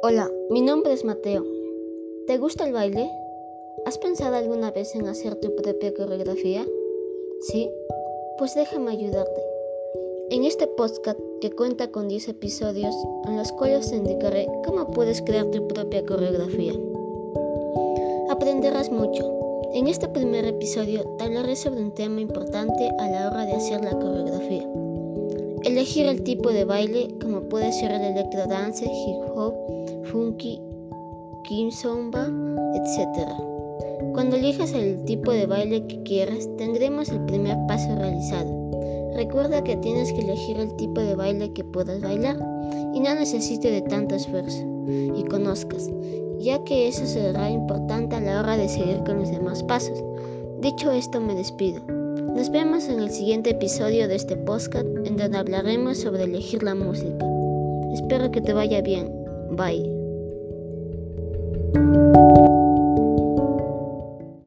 Hola, mi nombre es Mateo. ¿Te gusta el baile? ¿Has pensado alguna vez en hacer tu propia coreografía? ¿Sí? Pues déjame ayudarte. En este podcast que cuenta con 10 episodios en los cuales te indicaré cómo puedes crear tu propia coreografía. Aprenderás mucho. En este primer episodio te hablaré sobre un tema importante a la hora de hacer la coreografía. Elegir el tipo de baile como puede ser el electrodance, hip hop, funky, kizomba, etc. Cuando elijas el tipo de baile que quieras, tendremos el primer paso realizado. Recuerda que tienes que elegir el tipo de baile que puedas bailar y no necesite de tanto esfuerzo y conozcas, ya que eso será importante a la hora de seguir con los demás pasos. Dicho esto, me despido. Nos vemos en el siguiente episodio de este podcast en donde hablaremos sobre elegir la música. Espero que te vaya bien. Bye.